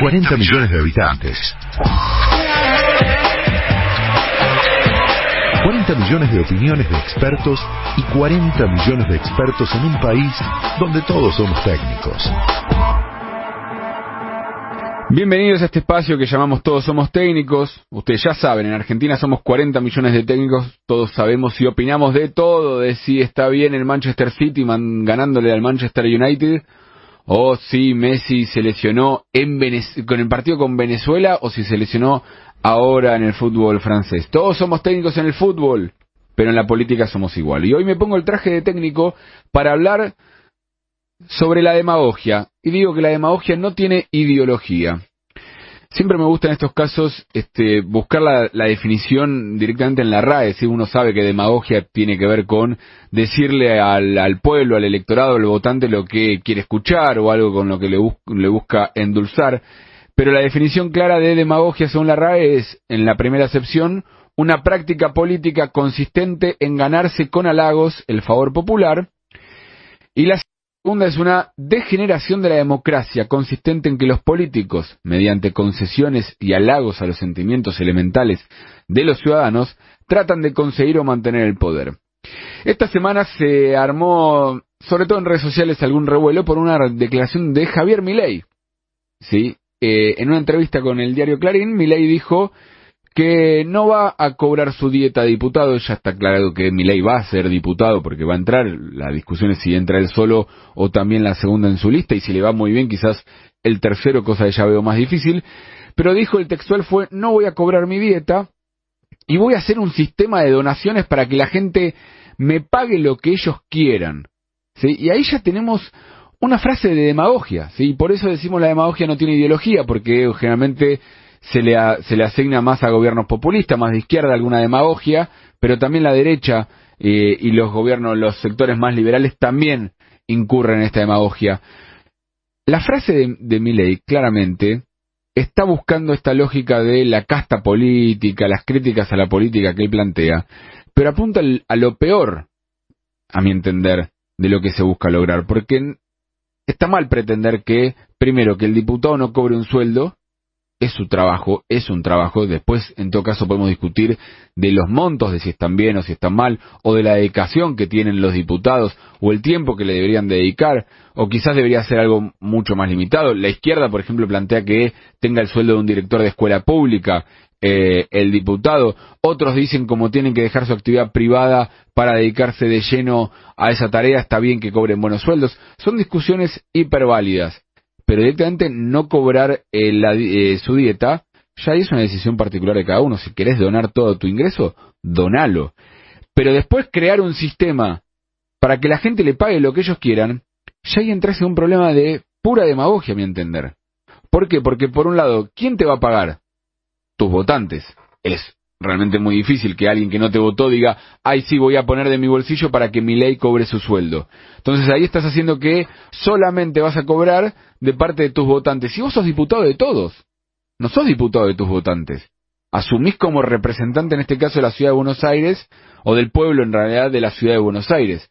40 millones de habitantes. 40 millones de opiniones de expertos y 40 millones de expertos en un país donde todos somos técnicos. Bienvenidos a este espacio que llamamos Todos Somos Técnicos. Ustedes ya saben, en Argentina somos 40 millones de técnicos, todos sabemos y opinamos de todo, de si está bien el Manchester City ganándole al Manchester United, o si Messi se lesionó en con el partido con Venezuela, o si se lesionó ahora en el fútbol francés. Todos somos técnicos en el fútbol, pero en la política somos igual. Y hoy me pongo el traje de técnico para hablar sobre la demagogia. Y digo que la demagogia no tiene ideología. Siempre me gusta en estos casos este, buscar la, definición directamente en la RAE. Si uno sabe que demagogia tiene que ver con decirle al, pueblo, al electorado, al votante lo que quiere escuchar o algo con lo que le, le busca endulzar. Pero la definición clara de demagogia según la RAE es, en la primera acepción, una práctica política consistente en ganarse con halagos el favor popular. Y la segunda es una degeneración de la democracia consistente en que los políticos, mediante concesiones y halagos a los sentimientos elementales de los ciudadanos, tratan de conseguir o mantener el poder. Esta semana se armó, sobre todo en redes sociales, algún revuelo por una declaración de Javier Milei. ¿Sí? Eh, en una entrevista con el diario Clarín, Milei dijo que no va a cobrar su dieta de diputado, ya está claro que Milei va a ser diputado porque va a entrar, la discusión es si entra él solo o también la segunda en su lista y si le va muy bien quizás el tercero, cosa que ya veo más difícil, pero dijo el textual fue no voy a cobrar mi dieta y voy a hacer un sistema de donaciones para que la gente me pague lo que ellos quieran. ¿sí? Y ahí ya tenemos una frase de demagogia, ¿sí? Por eso decimos la demagogia no tiene ideología, porque generalmente se le, se le asigna más a gobiernos populistas, más de izquierda alguna demagogia, pero también la derecha eh, y los gobiernos, los sectores más liberales también incurren en esta demagogia. La frase de, de Milley claramente está buscando esta lógica de la casta política, las críticas a la política que él plantea, pero apunta a lo peor, a mi entender, de lo que se busca lograr, porque está mal pretender que, primero, que el diputado no cobre un sueldo es su trabajo, es un trabajo. Después, en todo caso, podemos discutir de los montos, de si están bien o si están mal, o de la dedicación que tienen los diputados, o el tiempo que le deberían dedicar, o quizás debería ser algo mucho más limitado. La izquierda, por ejemplo, plantea que tenga el sueldo de un director de escuela pública, eh, el diputado. Otros dicen como tienen que dejar su actividad privada para dedicarse de lleno a esa tarea, está bien que cobren buenos sueldos. Son discusiones hiperválidas pero directamente no cobrar eh, eh, su dieta, ya es una decisión particular de cada uno. Si querés donar todo tu ingreso, donalo. Pero después crear un sistema para que la gente le pague lo que ellos quieran, ya ahí entras en un problema de pura demagogia, a mi entender. ¿Por qué? Porque por un lado, ¿quién te va a pagar? Tus votantes. Es realmente muy difícil que alguien que no te votó diga, ay sí, voy a poner de mi bolsillo para que mi ley cobre su sueldo. Entonces ahí estás haciendo que solamente vas a cobrar de parte de tus votantes. Si vos sos diputado de todos, no sos diputado de tus votantes. Asumís como representante en este caso de la ciudad de Buenos Aires, o del pueblo en realidad de la ciudad de Buenos Aires,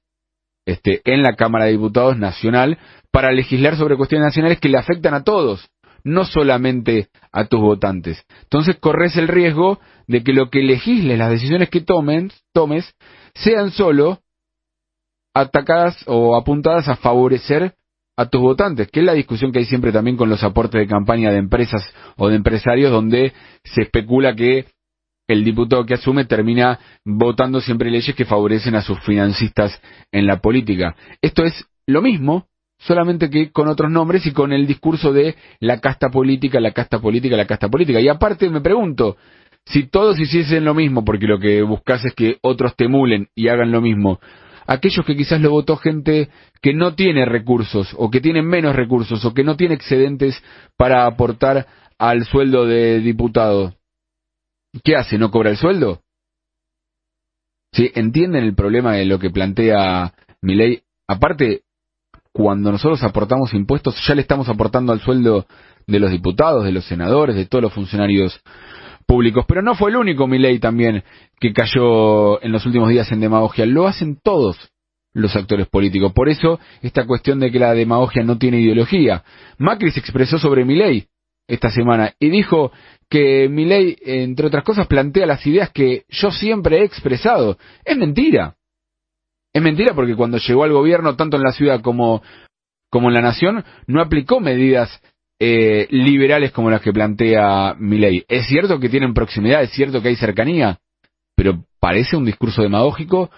este, en la Cámara de Diputados Nacional, para legislar sobre cuestiones nacionales que le afectan a todos no solamente a tus votantes. Entonces corres el riesgo de que lo que legisles, las decisiones que tomen, tomes, sean solo atacadas o apuntadas a favorecer a tus votantes, que es la discusión que hay siempre también con los aportes de campaña de empresas o de empresarios, donde se especula que el diputado que asume termina votando siempre leyes que favorecen a sus financistas en la política. Esto es lo mismo solamente que con otros nombres y con el discurso de la casta política, la casta política, la casta política. Y aparte me pregunto, si todos hiciesen lo mismo, porque lo que buscas es que otros te emulen y hagan lo mismo, aquellos que quizás lo votó gente que no tiene recursos, o que tiene menos recursos, o que no tiene excedentes para aportar al sueldo de diputado, ¿qué hace? ¿No cobra el sueldo? ¿Sí? ¿Entienden el problema de lo que plantea mi ley? Aparte, cuando nosotros aportamos impuestos, ya le estamos aportando al sueldo de los diputados, de los senadores, de todos los funcionarios públicos. Pero no fue el único ley también que cayó en los últimos días en demagogia. Lo hacen todos los actores políticos. Por eso, esta cuestión de que la demagogia no tiene ideología. Macri se expresó sobre ley esta semana y dijo que mi ley, entre otras cosas, plantea las ideas que yo siempre he expresado. Es mentira. Es mentira porque cuando llegó al gobierno, tanto en la ciudad como, como en la nación, no aplicó medidas eh, liberales como las que plantea mi ley. Es cierto que tienen proximidad, es cierto que hay cercanía, pero parece un discurso demagógico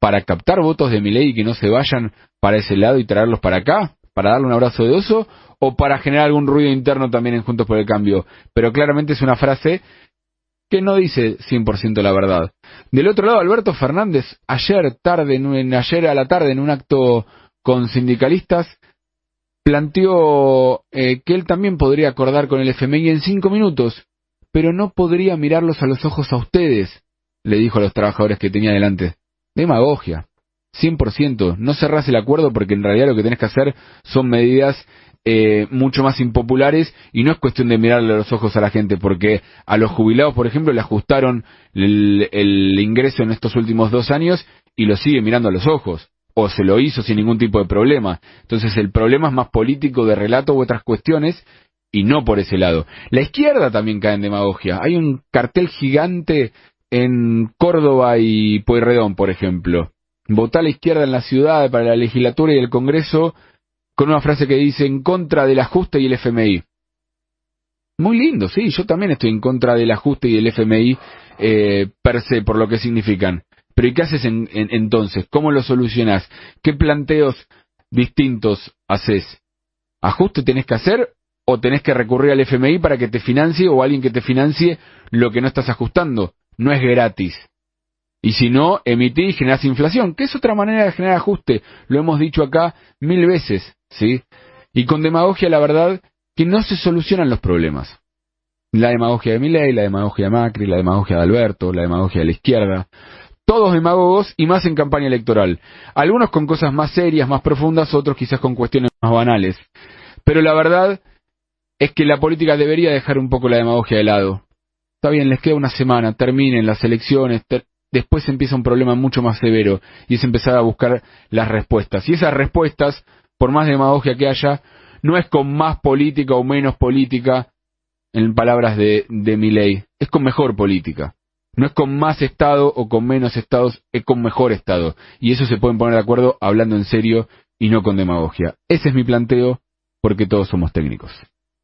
para captar votos de mi ley y que no se vayan para ese lado y traerlos para acá, para darle un abrazo de oso, o para generar algún ruido interno también en Juntos por el Cambio. Pero claramente es una frase que no dice 100% la verdad. Del otro lado, Alberto Fernández, ayer tarde, en, ayer a la tarde, en un acto con sindicalistas, planteó eh, que él también podría acordar con el FMI en cinco minutos, pero no podría mirarlos a los ojos a ustedes, le dijo a los trabajadores que tenía delante. Demagogia. 100%. No cerrás el acuerdo porque en realidad lo que tenés que hacer son medidas eh, mucho más impopulares y no es cuestión de mirarle los ojos a la gente porque a los jubilados, por ejemplo, le ajustaron el, el ingreso en estos últimos dos años y lo sigue mirando a los ojos o se lo hizo sin ningún tipo de problema. Entonces el problema es más político de relato u otras cuestiones y no por ese lado. La izquierda también cae en demagogia. Hay un cartel gigante en Córdoba y Pueyrredón, por ejemplo. Votá a la izquierda en la ciudad para la legislatura y el Congreso con una frase que dice en contra del ajuste y el FMI. Muy lindo, sí, yo también estoy en contra del ajuste y del FMI eh, per se, por lo que significan. Pero ¿y qué haces entonces? ¿Cómo lo solucionas? ¿Qué planteos distintos haces? ¿Ajuste tenés que hacer o tenés que recurrir al FMI para que te financie o alguien que te financie lo que no estás ajustando? no es gratis. Y si no, emitís y generás inflación, que es otra manera de generar ajuste. Lo hemos dicho acá mil veces, ¿sí? Y con demagogia, la verdad, que no se solucionan los problemas. La demagogia de Milei, la demagogia de Macri, la demagogia de Alberto, la demagogia de la izquierda. Todos demagogos y más en campaña electoral. Algunos con cosas más serias, más profundas, otros quizás con cuestiones más banales. Pero la verdad es que la política debería dejar un poco la demagogia de lado. Está bien, les queda una semana, terminen las elecciones, después empieza un problema mucho más severo y es empezar a buscar las respuestas. Y esas respuestas, por más demagogia que haya, no es con más política o menos política, en palabras de, de mi ley, es con mejor política. No es con más Estado o con menos Estados, es con mejor Estado. Y eso se pueden poner de acuerdo hablando en serio y no con demagogia. Ese es mi planteo porque todos somos técnicos.